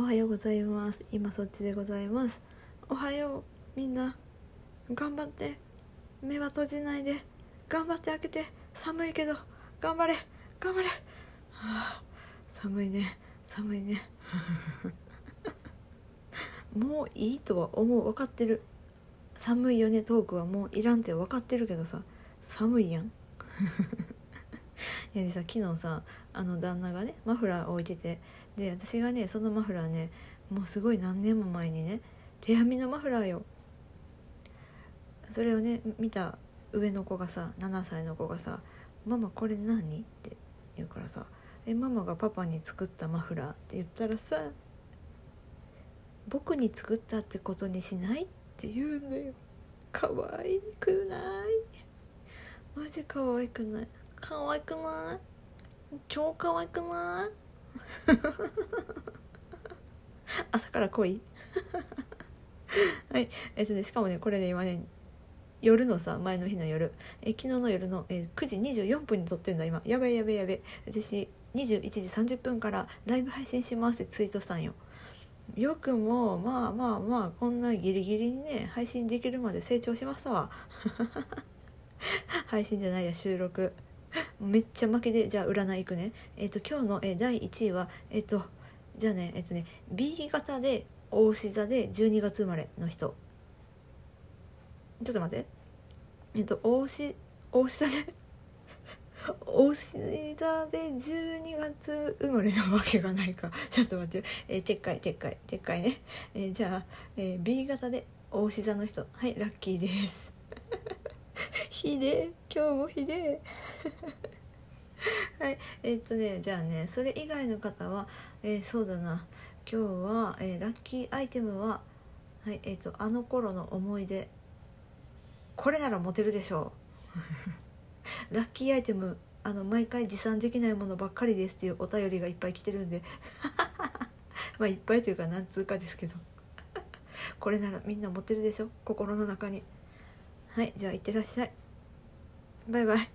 おはようございます。今そっちでございます。おはようみんな。頑張って。目は閉じないで。頑張って開けて。寒いけど。頑張れ。頑張れ、はあ、寒いね。寒いね。もういいとは思う。分かってる。寒いよね。トークはもういらんって分かってるけどさ。寒いやん。いやでさ昨日さあの旦那がねマフラー置いててで私がねそのマフラーねもうすごい何年も前にね手編みのマフラーよそれをね見た上の子がさ7歳の子がさ「ママこれ何?」って言うからさ「えママがパパに作ったマフラー」って言ったらさ「僕に作ったってことにしない?」って言うんだよ可愛くないマジ可愛くない？可愛くない？超可愛くない？朝から来い。はい。えっとねしかもねこれね今ね夜のさ前の日の夜。え昨日の夜の、え9時24分に撮ってんだ今。やべえやべえやべえ。私21時30分からライブ配信しますってツイートしたんよ。よくもまあまあまあこんなギリギリにね配信できるまで成長しましたわ。配信じゃないや収録。めっちゃ負けでじゃあ占いいくね。えっ、と今日の、え第1位はえっ、とじゃあねえっ、とね B 型で大牛座で12月生まれの人。ちょっと待って。えっ、と大牛大牛座で 大牛座で12月生まれなわけがないか。ちょっと待って、えー、撤回撤回撤回ね、えーじゃあ、えー B 型で大牛座の人。はいラッキーです。ひで今日もひで はい。えーっとねじゃあねそれ以外の方は、えーそうだな。今日は、えーラッキーアイテムははい。えーっとあの頃の思い出。これならモテるでしょう。ラッキーアイテムあの毎回持参できないものばっかりですっていうお便りがいっぱい来てるんで。まあいっぱいというか何通かですけど。これならみんな持ってるでしょ？心の中に。はい。じゃあいってらっしゃい。バイバイ。